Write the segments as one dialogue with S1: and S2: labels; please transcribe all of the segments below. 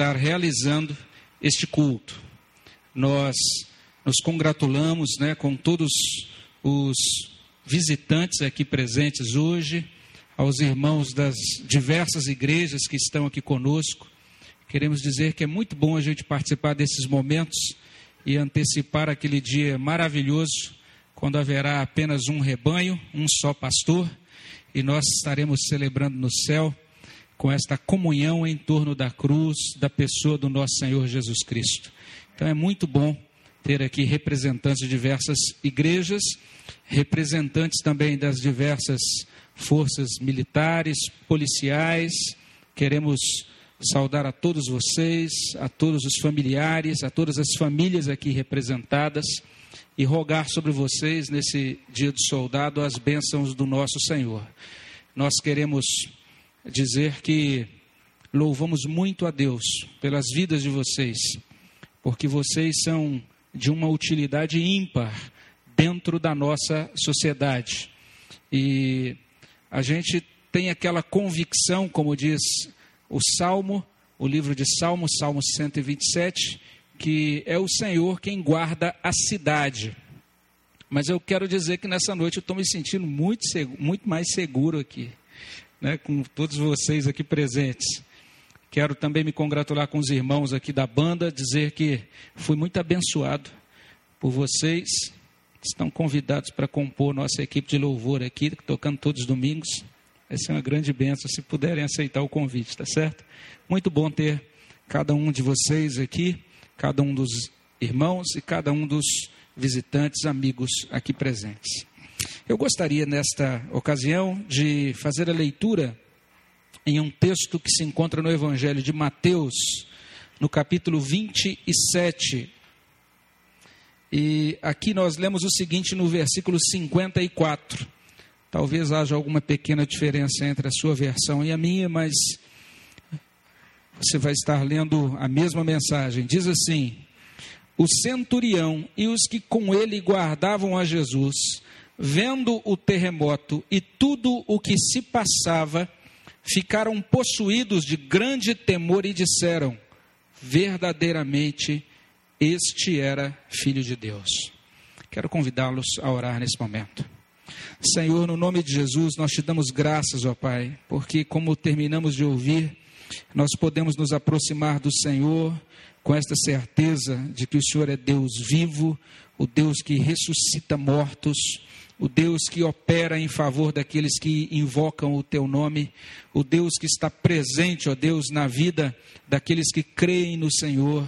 S1: estar realizando este culto. Nós nos congratulamos né, com todos os visitantes aqui presentes hoje, aos irmãos das diversas igrejas que estão aqui conosco. Queremos dizer que é muito bom a gente participar desses momentos e antecipar aquele dia maravilhoso, quando haverá apenas um rebanho, um só pastor, e nós estaremos celebrando no céu com esta comunhão em torno da cruz, da pessoa do nosso Senhor Jesus Cristo. Então é muito bom ter aqui representantes de diversas igrejas, representantes também das diversas forças militares, policiais. Queremos saudar a todos vocês, a todos os familiares, a todas as famílias aqui representadas e rogar sobre vocês nesse dia do soldado as bênçãos do nosso Senhor. Nós queremos dizer que louvamos muito a Deus pelas vidas de vocês, porque vocês são de uma utilidade ímpar dentro da nossa sociedade. E a gente tem aquela convicção, como diz o Salmo, o livro de Salmos, Salmo 127, que é o Senhor quem guarda a cidade. Mas eu quero dizer que nessa noite eu estou me sentindo muito, muito mais seguro aqui, né, com todos vocês aqui presentes. Quero também me congratular com os irmãos aqui da banda, dizer que fui muito abençoado por vocês. Estão convidados para compor nossa equipe de louvor aqui, tocando todos os domingos. Vai ser uma grande bênção se puderem aceitar o convite, tá certo? Muito bom ter cada um de vocês aqui, cada um dos irmãos e cada um dos visitantes, amigos aqui presentes. Eu gostaria, nesta ocasião, de fazer a leitura em um texto que se encontra no Evangelho de Mateus, no capítulo 27. E aqui nós lemos o seguinte no versículo 54. Talvez haja alguma pequena diferença entre a sua versão e a minha, mas você vai estar lendo a mesma mensagem. Diz assim: O centurião e os que com ele guardavam a Jesus, vendo o terremoto e tudo o que se passava, ficaram possuídos de grande temor e disseram: Verdadeiramente, este era filho de Deus. Quero convidá-los a orar nesse momento. Senhor, no nome de Jesus, nós te damos graças, ó Pai, porque como terminamos de ouvir, nós podemos nos aproximar do Senhor com esta certeza de que o Senhor é Deus vivo, o Deus que ressuscita mortos, o Deus que opera em favor daqueles que invocam o teu nome, o Deus que está presente, ó Deus, na vida daqueles que creem no Senhor.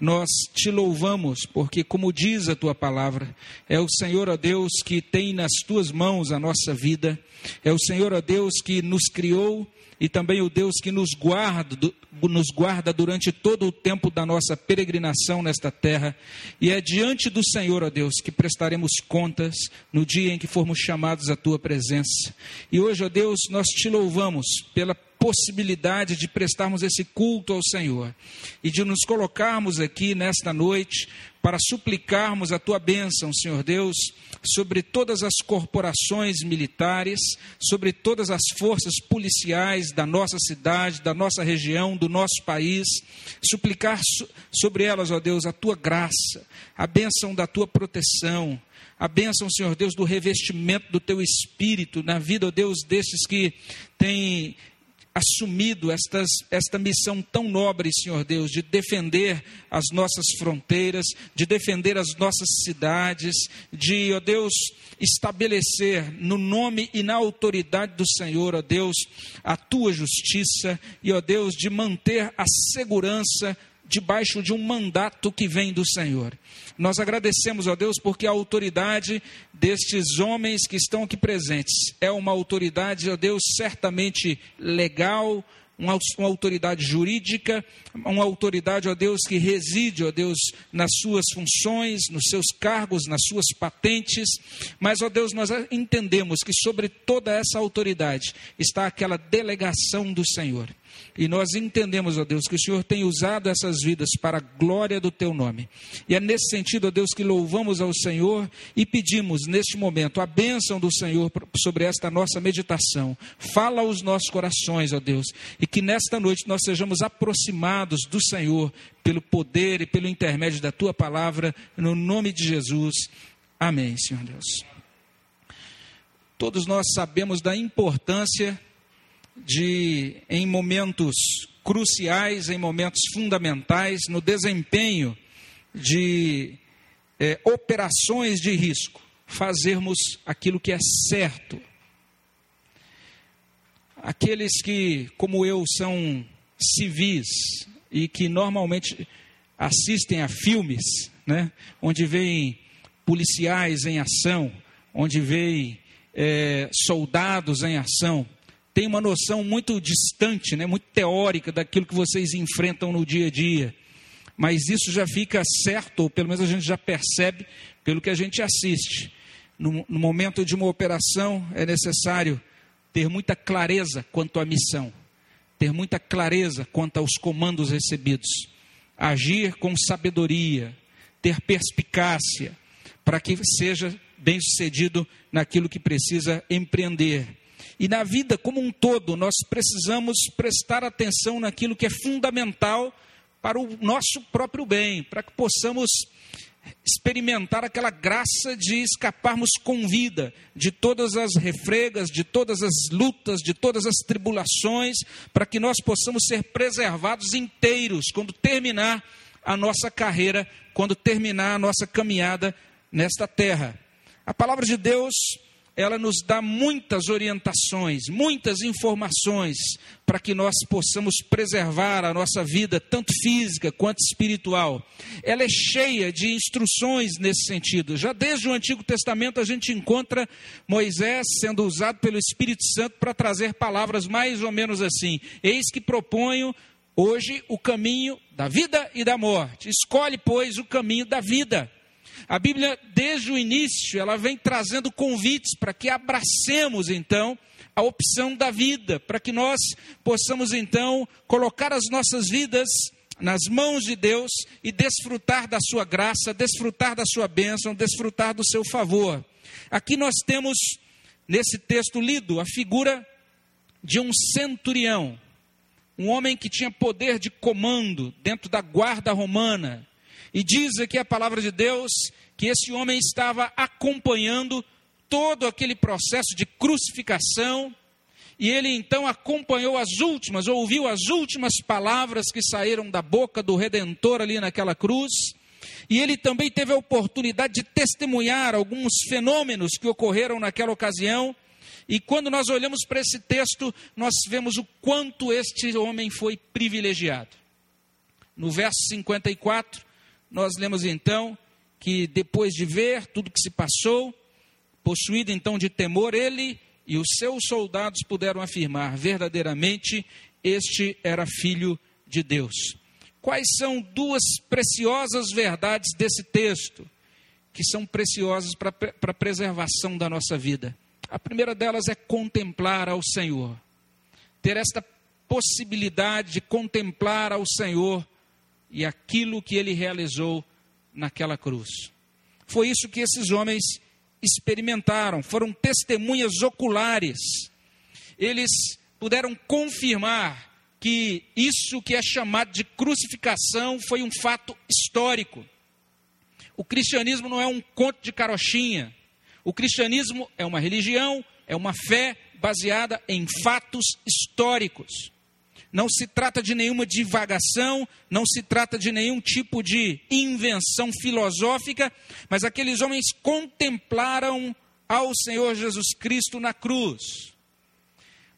S1: Nós te louvamos, porque, como diz a tua palavra, é o Senhor, ó Deus, que tem nas tuas mãos a nossa vida, é o Senhor, ó Deus, que nos criou e também o Deus que nos guarda, nos guarda durante todo o tempo da nossa peregrinação nesta terra. E é diante do Senhor, ó Deus, que prestaremos contas no dia em que formos chamados à tua presença. E hoje, ó Deus, nós te louvamos pela possibilidade de prestarmos esse culto ao Senhor e de nos colocarmos aqui nesta noite para suplicarmos a tua bênção, Senhor Deus, sobre todas as corporações militares, sobre todas as forças policiais da nossa cidade, da nossa região, do nosso país, suplicar sobre elas, ó Deus, a tua graça, a bênção da tua proteção, a bênção, Senhor Deus, do revestimento do teu espírito na vida, ó Deus, desses que têm assumido estas, esta missão tão nobre, Senhor Deus, de defender as nossas fronteiras, de defender as nossas cidades, de, ó Deus, estabelecer no nome e na autoridade do Senhor, ó Deus, a tua justiça e, ó Deus, de manter a segurança debaixo de um mandato que vem do Senhor. Nós agradecemos a Deus porque a autoridade destes homens que estão aqui presentes é uma autoridade, ó Deus, certamente legal, uma, uma, autoridade jurídica, uma autoridade, ó Deus, que reside, ó Deus, nas suas funções, nos seus cargos, nas suas patentes, mas, ó Deus, nós entendemos que sobre toda essa autoridade está aquela delegação do Senhor. E nós entendemos, ó Deus, que o Senhor tem usado essas vidas para a glória do teu nome. E é nesse sentido, ó Deus, que louvamos ao Senhor e pedimos neste momento a bênção do Senhor sobre esta nossa meditação. Fala aos nossos corações, ó Deus, e que nesta noite nós sejamos aproximados do Senhor pelo poder e pelo intermédio da tua palavra, no nome de Jesus. Amém, Senhor Deus. Todos nós sabemos da importância de, em momentos cruciais, em momentos fundamentais, no desempenho de é, operações de risco, fazermos aquilo que é certo. Aqueles que, como eu, são civis e que normalmente assistem a filmes, né, onde veem policiais em ação, onde veem é, soldados em ação, tem uma noção muito distante, né, muito teórica daquilo que vocês enfrentam no dia a dia. Mas isso já fica certo, ou pelo menos a gente já percebe pelo que a gente assiste. No, no momento de uma operação, é necessário ter muita clareza quanto à missão, ter muita clareza quanto aos comandos recebidos, agir com sabedoria, ter perspicácia, para que seja bem sucedido naquilo que precisa empreender. E na vida como um todo, nós precisamos prestar atenção naquilo que é fundamental para o nosso próprio bem, para que possamos experimentar aquela graça de escaparmos com vida de todas as refregas, de todas as lutas, de todas as tribulações, para que nós possamos ser preservados inteiros quando terminar a nossa carreira, quando terminar a nossa caminhada nesta terra. A palavra de Deus ela nos dá muitas orientações, muitas informações para que nós possamos preservar a nossa vida, tanto física quanto espiritual. Ela é cheia de instruções nesse sentido. Já desde o Antigo Testamento a gente encontra Moisés sendo usado pelo Espírito Santo para trazer palavras mais ou menos assim: Eis que proponho hoje o caminho da vida e da morte. Escolhe, pois, o caminho da vida. A Bíblia, desde o início, ela vem trazendo convites para que abracemos então a opção da vida, para que nós possamos então colocar as nossas vidas nas mãos de Deus e desfrutar da sua graça, desfrutar da sua bênção, desfrutar do seu favor. Aqui nós temos nesse texto lido a figura de um centurião, um homem que tinha poder de comando dentro da guarda romana. E diz aqui a palavra de Deus que esse homem estava acompanhando todo aquele processo de crucificação, e ele então acompanhou as últimas, ouviu as últimas palavras que saíram da boca do Redentor ali naquela cruz, e ele também teve a oportunidade de testemunhar alguns fenômenos que ocorreram naquela ocasião. E quando nós olhamos para esse texto, nós vemos o quanto este homem foi privilegiado. No verso 54, nós lemos então que depois de ver tudo que se passou, possuído então de temor, ele e os seus soldados puderam afirmar: verdadeiramente este era filho de Deus. Quais são duas preciosas verdades desse texto, que são preciosas para a preservação da nossa vida? A primeira delas é contemplar ao Senhor, ter esta possibilidade de contemplar ao Senhor e aquilo que ele realizou naquela cruz. Foi isso que esses homens experimentaram, foram testemunhas oculares. Eles puderam confirmar que isso que é chamado de crucificação foi um fato histórico. O cristianismo não é um conto de carochinha. O cristianismo é uma religião, é uma fé baseada em fatos históricos não se trata de nenhuma divagação, não se trata de nenhum tipo de invenção filosófica, mas aqueles homens contemplaram ao Senhor Jesus Cristo na cruz.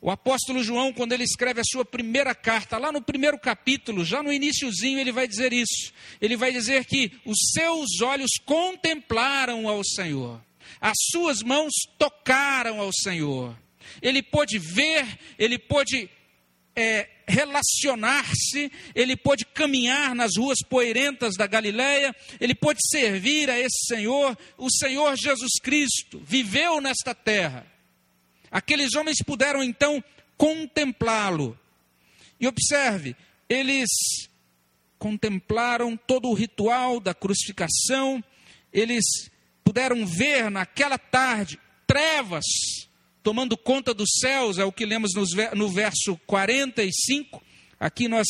S1: O apóstolo João, quando ele escreve a sua primeira carta, lá no primeiro capítulo, já no iníciozinho, ele vai dizer isso. Ele vai dizer que os seus olhos contemplaram ao Senhor, as suas mãos tocaram ao Senhor. Ele pôde ver, ele pôde é, relacionar-se, ele pôde caminhar nas ruas poeirentas da Galileia, ele pôde servir a esse Senhor, o Senhor Jesus Cristo, viveu nesta terra. Aqueles homens puderam então contemplá-lo. E observe, eles contemplaram todo o ritual da crucificação, eles puderam ver naquela tarde trevas tomando conta dos céus, é o que lemos no verso 45. Aqui nós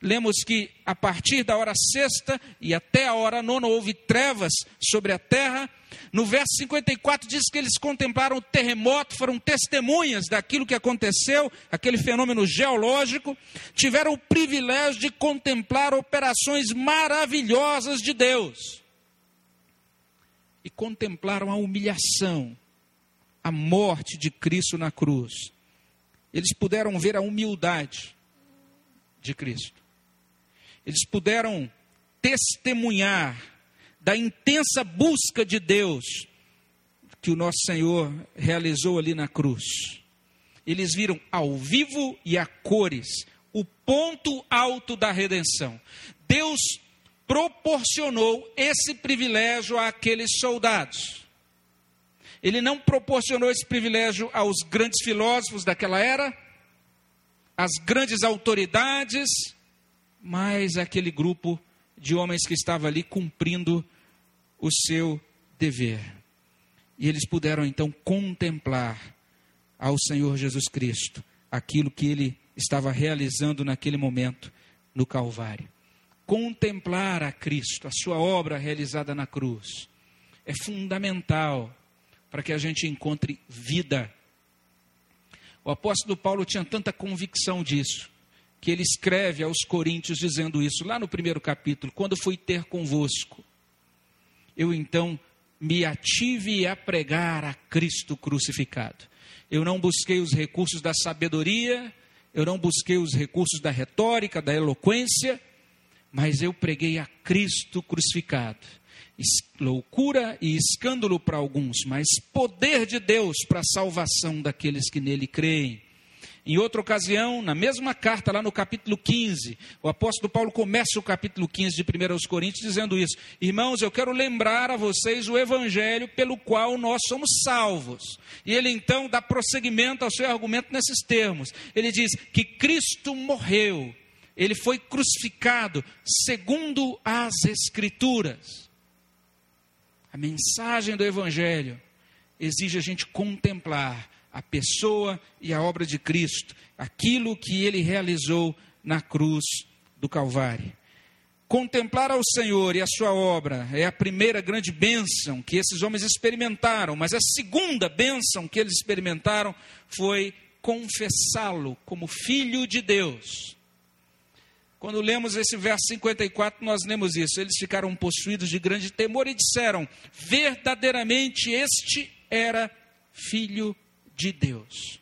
S1: lemos que a partir da hora sexta e até a hora nona houve trevas sobre a terra. No verso 54 diz que eles contemplaram o terremoto, foram testemunhas daquilo que aconteceu, aquele fenômeno geológico, tiveram o privilégio de contemplar operações maravilhosas de Deus. E contemplaram a humilhação, a morte de Cristo na cruz. Eles puderam ver a humildade de Cristo. Eles puderam testemunhar da intensa busca de Deus que o nosso Senhor realizou ali na cruz. Eles viram ao vivo e a cores o ponto alto da redenção. Deus proporcionou esse privilégio àqueles soldados. Ele não proporcionou esse privilégio aos grandes filósofos daquela era, às grandes autoridades, mas aquele grupo de homens que estava ali cumprindo o seu dever. E eles puderam então contemplar ao Senhor Jesus Cristo aquilo que ele estava realizando naquele momento no Calvário. Contemplar a Cristo, a sua obra realizada na cruz, é fundamental para que a gente encontre vida. O apóstolo Paulo tinha tanta convicção disso, que ele escreve aos Coríntios dizendo isso, lá no primeiro capítulo: quando fui ter convosco, eu então me ative a pregar a Cristo crucificado. Eu não busquei os recursos da sabedoria, eu não busquei os recursos da retórica, da eloquência, mas eu preguei a Cristo crucificado. Loucura e escândalo para alguns, mas poder de Deus para a salvação daqueles que nele creem. Em outra ocasião, na mesma carta, lá no capítulo 15, o apóstolo Paulo começa o capítulo 15 de 1 aos Coríntios dizendo isso: Irmãos, eu quero lembrar a vocês o evangelho pelo qual nós somos salvos. E ele então dá prosseguimento ao seu argumento nesses termos. Ele diz que Cristo morreu, ele foi crucificado segundo as Escrituras. A mensagem do evangelho exige a gente contemplar a pessoa e a obra de Cristo, aquilo que ele realizou na cruz do Calvário. Contemplar ao Senhor e a sua obra é a primeira grande bênção que esses homens experimentaram, mas a segunda bênção que eles experimentaram foi confessá-lo como filho de Deus. Quando lemos esse verso 54, nós lemos isso. Eles ficaram possuídos de grande temor e disseram: verdadeiramente este era filho de Deus.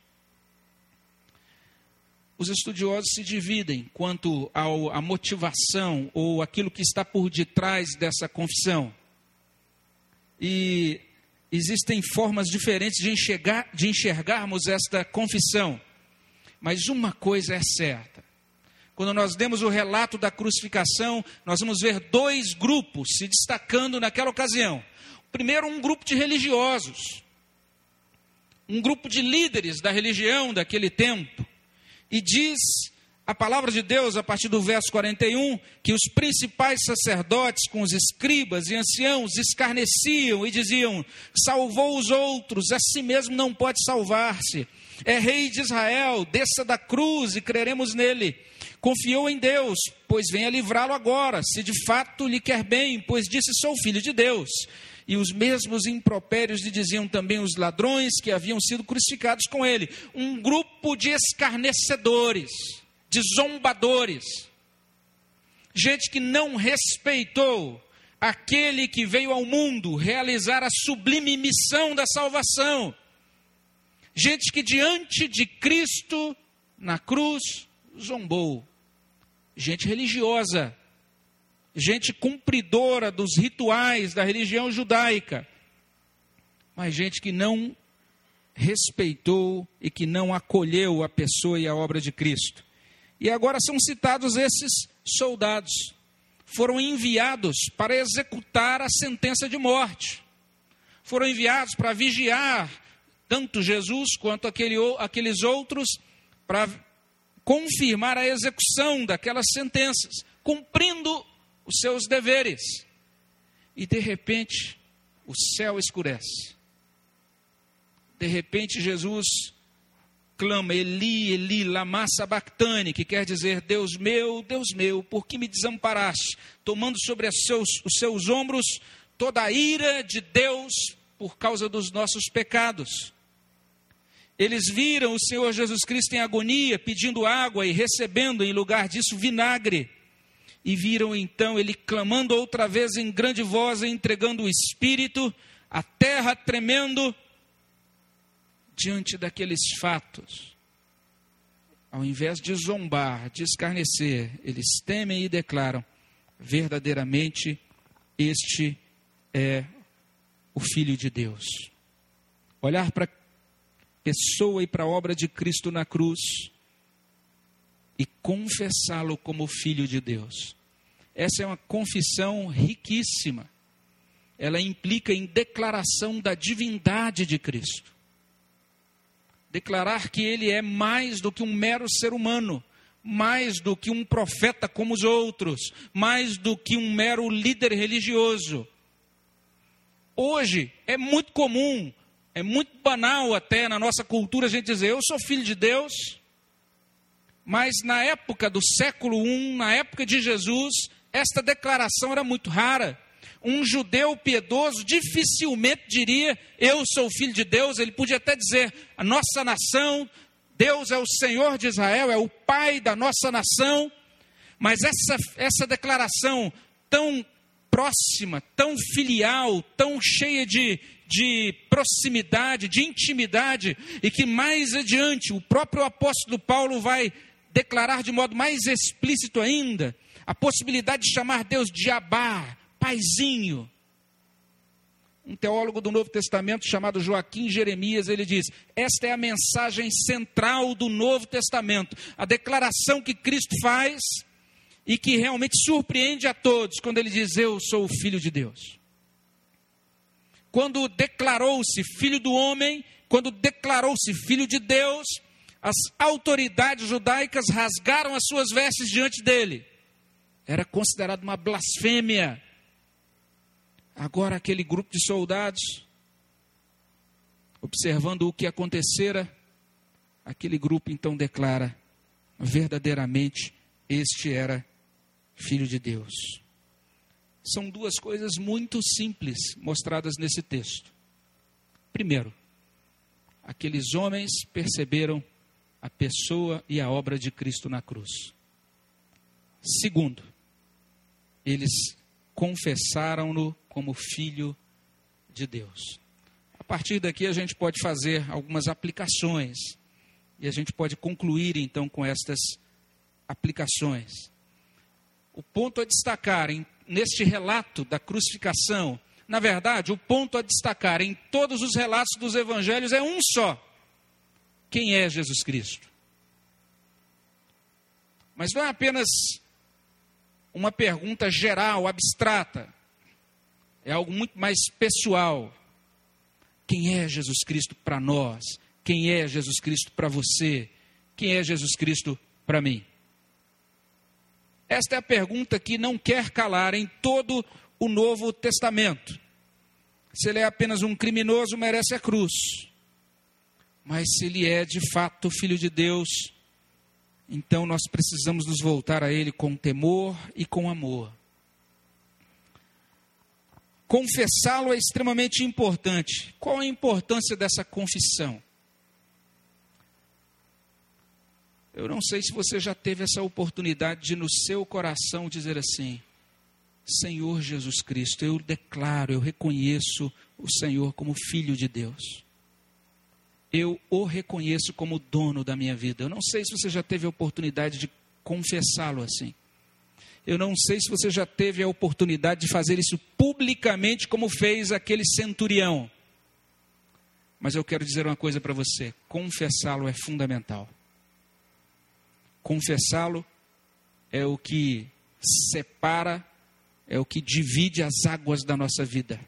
S1: Os estudiosos se dividem quanto à motivação ou aquilo que está por detrás dessa confissão. E existem formas diferentes de, enxergar, de enxergarmos esta confissão. Mas uma coisa é certa: quando nós demos o relato da crucificação, nós vamos ver dois grupos se destacando naquela ocasião. Primeiro, um grupo de religiosos, um grupo de líderes da religião daquele tempo, e diz a palavra de Deus, a partir do verso 41, que os principais sacerdotes com os escribas e anciãos escarneciam e diziam: salvou os outros, a si mesmo não pode salvar-se. É rei de Israel, desça da cruz e creremos nele. Confiou em Deus, pois venha livrá-lo agora, se de fato lhe quer bem, pois disse: sou filho de Deus e os mesmos impropérios lhe diziam também os ladrões que haviam sido crucificados com ele. Um grupo de escarnecedores, de zombadores, gente que não respeitou aquele que veio ao mundo realizar a sublime missão da salvação. Gente que diante de Cristo na cruz zombou. Gente religiosa, gente cumpridora dos rituais da religião judaica, mas gente que não respeitou e que não acolheu a pessoa e a obra de Cristo. E agora são citados esses soldados. Foram enviados para executar a sentença de morte. Foram enviados para vigiar tanto Jesus quanto aquele, aqueles outros, para confirmar a execução daquelas sentenças, cumprindo os seus deveres. E de repente, o céu escurece. De repente, Jesus clama: Eli, Eli, lama sabachthani, que quer dizer: Deus meu, Deus meu, por que me desamparaste? Tomando sobre seus, os seus ombros toda a ira de Deus por causa dos nossos pecados. Eles viram o Senhor Jesus Cristo em agonia, pedindo água e recebendo em lugar disso vinagre. E viram então ele clamando outra vez em grande voz, entregando o espírito, a terra tremendo diante daqueles fatos. Ao invés de zombar, de escarnecer, eles temem e declaram: verdadeiramente este é o Filho de Deus. Olhar para pessoa e para a obra de Cristo na cruz e confessá-lo como Filho de Deus. Essa é uma confissão riquíssima. Ela implica em declaração da divindade de Cristo. Declarar que ele é mais do que um mero ser humano, mais do que um profeta como os outros, mais do que um mero líder religioso Hoje é muito comum, é muito banal até na nossa cultura a gente dizer: Eu sou filho de Deus. Mas na época do século I, na época de Jesus, esta declaração era muito rara. Um judeu piedoso dificilmente diria: Eu sou filho de Deus. Ele podia até dizer: A nossa nação, Deus é o Senhor de Israel, é o Pai da nossa nação. Mas essa, essa declaração tão próxima, tão filial, tão cheia de, de proximidade, de intimidade, e que mais adiante o próprio apóstolo Paulo vai declarar de modo mais explícito ainda a possibilidade de chamar Deus de Abá, paizinho. Um teólogo do Novo Testamento chamado Joaquim Jeremias, ele diz: Esta é a mensagem central do Novo Testamento, a declaração que Cristo faz e que realmente surpreende a todos quando ele diz: Eu sou o filho de Deus. Quando declarou-se filho do homem, quando declarou-se filho de Deus, as autoridades judaicas rasgaram as suas vestes diante dele. Era considerado uma blasfêmia. Agora, aquele grupo de soldados, observando o que acontecera, aquele grupo então declara: verdadeiramente este era Filho de Deus. São duas coisas muito simples mostradas nesse texto. Primeiro, aqueles homens perceberam a pessoa e a obra de Cristo na cruz. Segundo, eles confessaram-no como filho de Deus. A partir daqui a gente pode fazer algumas aplicações e a gente pode concluir então com estas aplicações o ponto a destacar em, neste relato da crucificação, na verdade, o ponto a destacar em todos os relatos dos evangelhos é um só: quem é Jesus Cristo? Mas não é apenas uma pergunta geral, abstrata, é algo muito mais pessoal. Quem é Jesus Cristo para nós? Quem é Jesus Cristo para você? Quem é Jesus Cristo para mim? Esta é a pergunta que não quer calar em todo o Novo Testamento. Se ele é apenas um criminoso, merece a cruz. Mas se ele é de fato filho de Deus, então nós precisamos nos voltar a ele com temor e com amor. Confessá-lo é extremamente importante. Qual a importância dessa confissão? Eu não sei se você já teve essa oportunidade de, no seu coração, dizer assim: Senhor Jesus Cristo, eu declaro, eu reconheço o Senhor como Filho de Deus. Eu o reconheço como dono da minha vida. Eu não sei se você já teve a oportunidade de confessá-lo assim. Eu não sei se você já teve a oportunidade de fazer isso publicamente, como fez aquele centurião. Mas eu quero dizer uma coisa para você: confessá-lo é fundamental. Confessá-lo é o que separa, é o que divide as águas da nossa vida,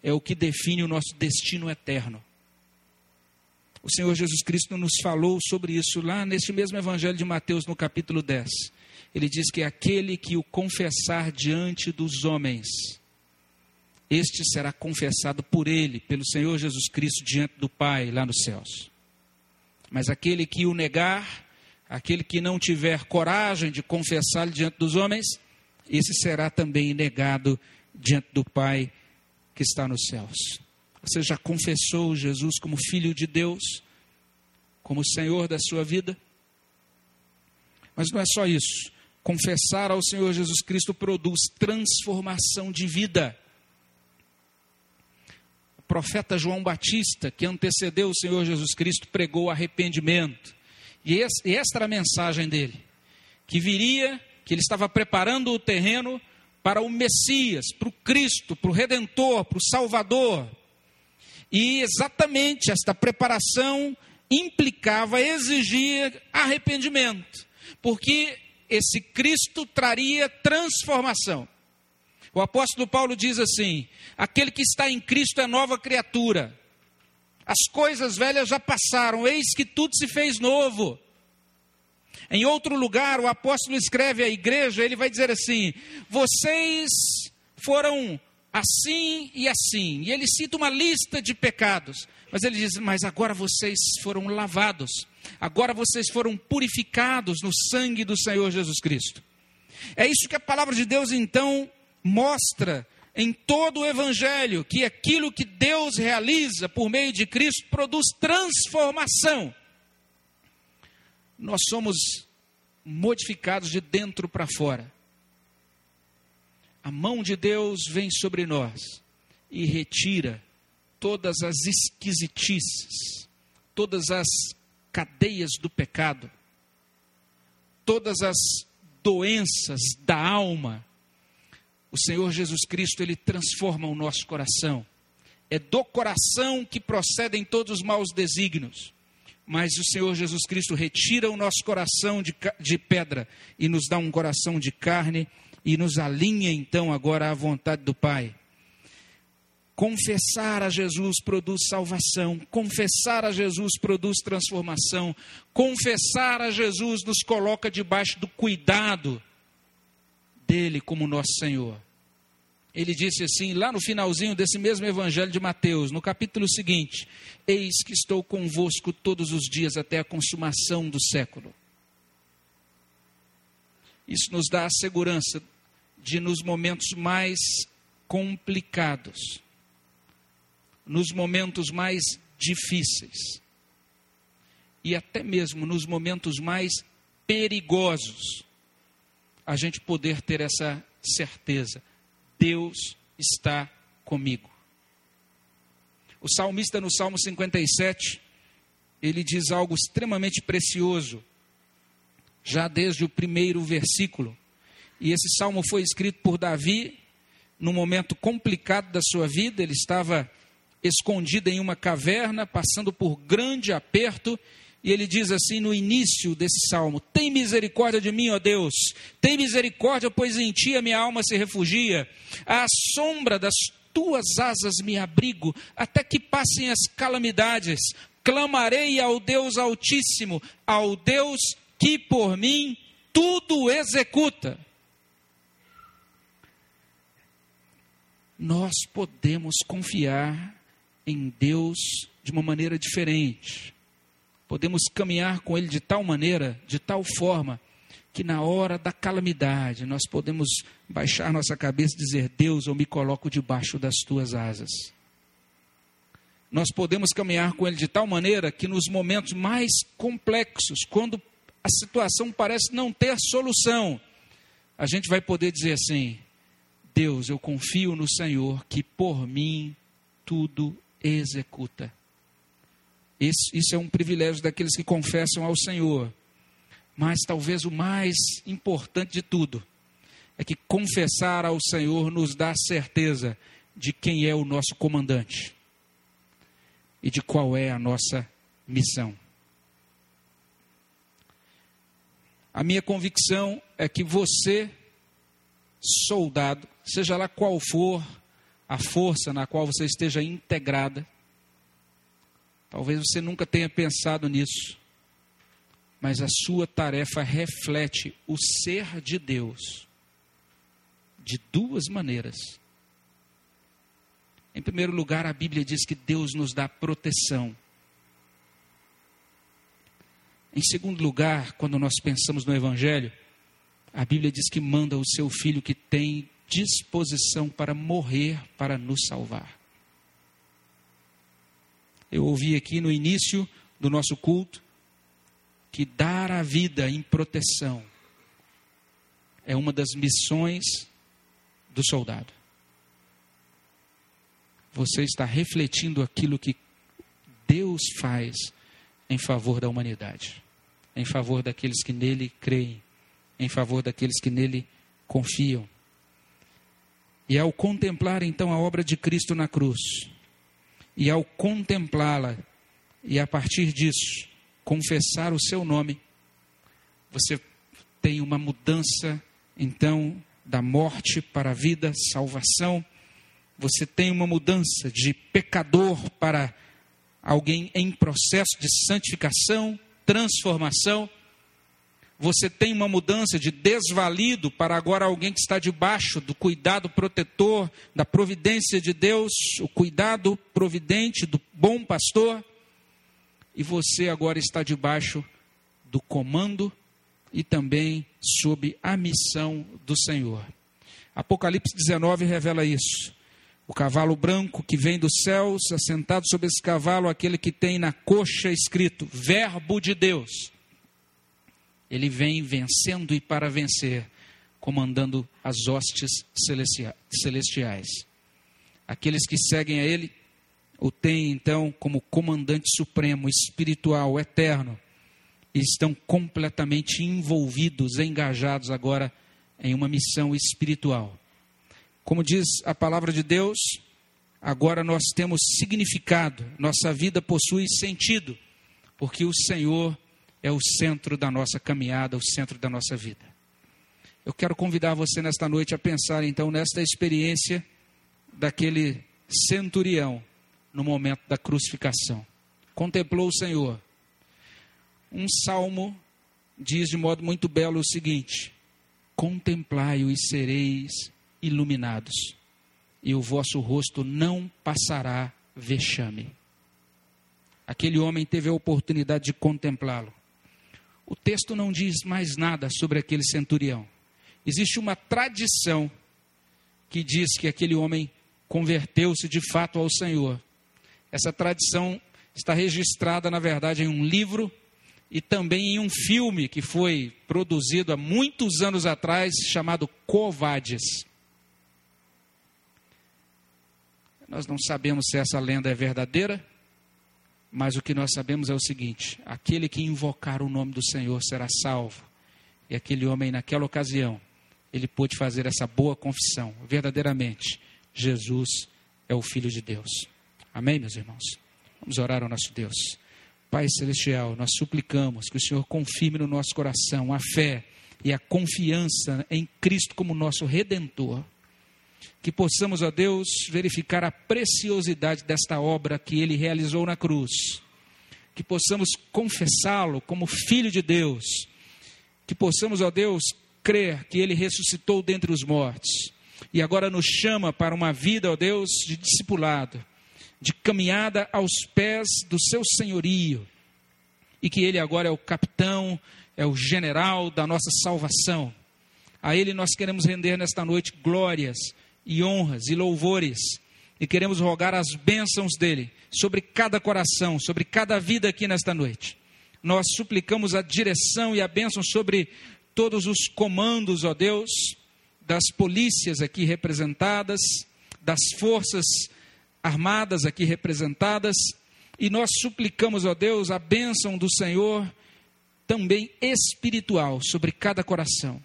S1: é o que define o nosso destino eterno. O Senhor Jesus Cristo nos falou sobre isso lá neste mesmo Evangelho de Mateus, no capítulo 10. Ele diz que aquele que o confessar diante dos homens, este será confessado por ele, pelo Senhor Jesus Cristo, diante do Pai lá nos céus. Mas aquele que o negar, aquele que não tiver coragem de confessar diante dos homens, esse será também negado diante do Pai que está nos céus. Você já confessou Jesus como Filho de Deus, como Senhor da sua vida? Mas não é só isso. Confessar ao Senhor Jesus Cristo produz transformação de vida profeta João Batista, que antecedeu o Senhor Jesus Cristo, pregou arrependimento. E esta era a mensagem dele: que viria, que ele estava preparando o terreno para o Messias, para o Cristo, para o Redentor, para o Salvador. E exatamente esta preparação implicava, exigia arrependimento, porque esse Cristo traria transformação. O apóstolo Paulo diz assim: aquele que está em Cristo é nova criatura. As coisas velhas já passaram, eis que tudo se fez novo. Em outro lugar, o apóstolo escreve à igreja, ele vai dizer assim: vocês foram assim e assim. E ele cita uma lista de pecados. Mas ele diz: Mas agora vocês foram lavados, agora vocês foram purificados no sangue do Senhor Jesus Cristo. É isso que a palavra de Deus então mostra em todo o Evangelho que aquilo que Deus realiza por meio de Cristo produz transformação. Nós somos modificados de dentro para fora. A mão de Deus vem sobre nós e retira todas as esquisitices, todas as cadeias do pecado, todas as doenças da alma o Senhor Jesus Cristo, ele transforma o nosso coração. É do coração que procedem todos os maus desígnios. Mas o Senhor Jesus Cristo retira o nosso coração de, de pedra e nos dá um coração de carne e nos alinha então agora à vontade do Pai. Confessar a Jesus produz salvação, confessar a Jesus produz transformação, confessar a Jesus nos coloca debaixo do cuidado dele como nosso Senhor. Ele disse assim, lá no finalzinho desse mesmo evangelho de Mateus, no capítulo seguinte: Eis que estou convosco todos os dias até a consumação do século. Isso nos dá a segurança de, nos momentos mais complicados, nos momentos mais difíceis, e até mesmo nos momentos mais perigosos, a gente poder ter essa certeza: Deus está comigo. O salmista no Salmo 57, ele diz algo extremamente precioso, já desde o primeiro versículo. E esse salmo foi escrito por Davi num momento complicado da sua vida, ele estava escondido em uma caverna, passando por grande aperto, e ele diz assim no início desse salmo: Tem misericórdia de mim, ó Deus, tem misericórdia, pois em ti a minha alma se refugia. À sombra das tuas asas me abrigo, até que passem as calamidades. Clamarei ao Deus Altíssimo, ao Deus que por mim tudo executa. Nós podemos confiar em Deus de uma maneira diferente podemos caminhar com Ele de tal maneira, de tal forma, que na hora da calamidade nós podemos baixar nossa cabeça e dizer: Deus, eu me coloco debaixo das tuas asas. Nós podemos caminhar com Ele de tal maneira que nos momentos mais complexos, quando a situação parece não ter solução, a gente vai poder dizer assim: Deus, eu confio no Senhor que por mim tudo executa. Isso, isso é um privilégio daqueles que confessam ao Senhor. Mas talvez o mais importante de tudo é que confessar ao Senhor nos dá certeza de quem é o nosso comandante e de qual é a nossa missão. A minha convicção é que você, soldado, seja lá qual for a força na qual você esteja integrada, Talvez você nunca tenha pensado nisso, mas a sua tarefa reflete o ser de Deus de duas maneiras. Em primeiro lugar, a Bíblia diz que Deus nos dá proteção. Em segundo lugar, quando nós pensamos no Evangelho, a Bíblia diz que manda o seu filho que tem disposição para morrer para nos salvar. Eu ouvi aqui no início do nosso culto que dar a vida em proteção é uma das missões do soldado. Você está refletindo aquilo que Deus faz em favor da humanidade, em favor daqueles que nele creem, em favor daqueles que nele confiam. E ao contemplar então a obra de Cristo na cruz, e ao contemplá-la, e a partir disso, confessar o seu nome, você tem uma mudança, então, da morte para a vida, salvação. Você tem uma mudança de pecador para alguém em processo de santificação, transformação. Você tem uma mudança de desvalido para agora alguém que está debaixo do cuidado protetor, da providência de Deus, o cuidado providente do bom pastor. E você agora está debaixo do comando e também sob a missão do Senhor. Apocalipse 19 revela isso. O cavalo branco que vem dos céus, assentado sobre esse cavalo, aquele que tem na coxa escrito Verbo de Deus ele vem vencendo e para vencer, comandando as hostes celestiais. Aqueles que seguem a ele o têm então como comandante supremo, espiritual, eterno, e estão completamente envolvidos, engajados agora em uma missão espiritual. Como diz a palavra de Deus, agora nós temos significado, nossa vida possui sentido, porque o Senhor é o centro da nossa caminhada, o centro da nossa vida. Eu quero convidar você nesta noite a pensar então nesta experiência daquele centurião no momento da crucificação. Contemplou o Senhor. Um salmo diz de modo muito belo o seguinte: Contemplai-o e sereis iluminados, e o vosso rosto não passará vexame. Aquele homem teve a oportunidade de contemplá-lo. O texto não diz mais nada sobre aquele centurião. Existe uma tradição que diz que aquele homem converteu-se de fato ao Senhor. Essa tradição está registrada, na verdade, em um livro e também em um filme que foi produzido há muitos anos atrás, chamado Covades. Nós não sabemos se essa lenda é verdadeira, mas o que nós sabemos é o seguinte: aquele que invocar o nome do Senhor será salvo. E aquele homem, naquela ocasião, ele pôde fazer essa boa confissão. Verdadeiramente, Jesus é o Filho de Deus. Amém, meus irmãos? Vamos orar ao nosso Deus. Pai Celestial, nós suplicamos que o Senhor confirme no nosso coração a fé e a confiança em Cristo como nosso redentor que possamos, ó Deus, verificar a preciosidade desta obra que ele realizou na cruz, que possamos confessá-lo como Filho de Deus, que possamos, ó Deus, crer que ele ressuscitou dentre os mortos. E agora nos chama para uma vida, ó Deus, de discipulado, de caminhada aos pés do seu senhorio, e que ele agora é o capitão, é o general da nossa salvação. A ele nós queremos render nesta noite glórias e honras e louvores. E queremos rogar as bênçãos dele sobre cada coração, sobre cada vida aqui nesta noite. Nós suplicamos a direção e a bênção sobre todos os comandos, ó Deus, das polícias aqui representadas, das forças armadas aqui representadas, e nós suplicamos, ó Deus, a bênção do Senhor também espiritual sobre cada coração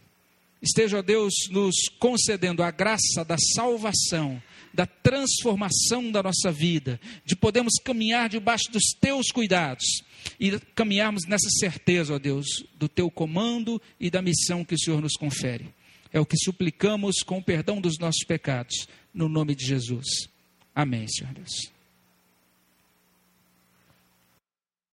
S1: esteja, Deus, nos concedendo a graça da salvação, da transformação da nossa vida, de podermos caminhar debaixo dos teus cuidados e caminharmos nessa certeza, ó Deus, do teu comando e da missão que o Senhor nos confere. É o que suplicamos com o perdão dos nossos pecados, no nome de Jesus. Amém, Senhor Deus.